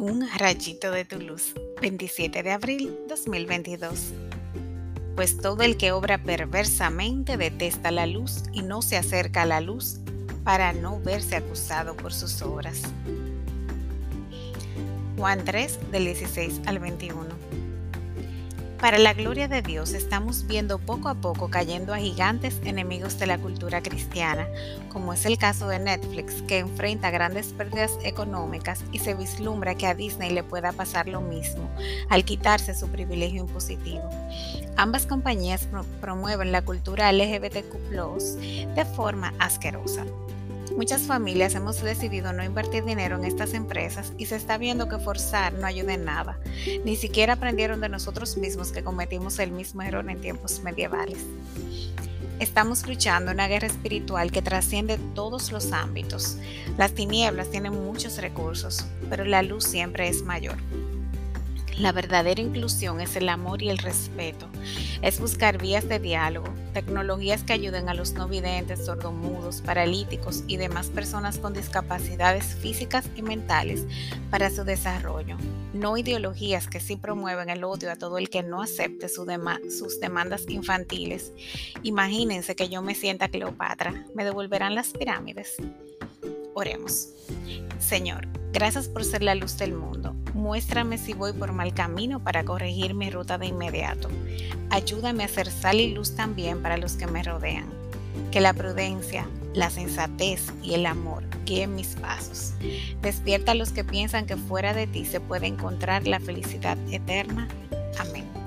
Un rayito de tu luz, 27 de abril 2022. Pues todo el que obra perversamente detesta la luz y no se acerca a la luz para no verse acusado por sus obras. Juan 3 del 16 al 21. Para la gloria de Dios estamos viendo poco a poco cayendo a gigantes enemigos de la cultura cristiana, como es el caso de Netflix, que enfrenta grandes pérdidas económicas y se vislumbra que a Disney le pueda pasar lo mismo al quitarse su privilegio impositivo. Ambas compañías promueven la cultura LGBTQ de forma asquerosa. Muchas familias hemos decidido no invertir dinero en estas empresas y se está viendo que forzar no ayuda en nada. Ni siquiera aprendieron de nosotros mismos que cometimos el mismo error en tiempos medievales. Estamos luchando una guerra espiritual que trasciende todos los ámbitos. Las tinieblas tienen muchos recursos, pero la luz siempre es mayor. La verdadera inclusión es el amor y el respeto. Es buscar vías de diálogo, tecnologías que ayuden a los no videntes, sordomudos, paralíticos y demás personas con discapacidades físicas y mentales para su desarrollo. No ideologías que sí promueven el odio a todo el que no acepte sus demandas infantiles. Imagínense que yo me sienta Cleopatra. ¿Me devolverán las pirámides? Oremos. Señor, gracias por ser la luz del mundo. Muéstrame si voy por mal camino para corregir mi ruta de inmediato. Ayúdame a ser sal y luz también para los que me rodean. Que la prudencia, la sensatez y el amor guíen mis pasos. Despierta a los que piensan que fuera de ti se puede encontrar la felicidad eterna. Amén.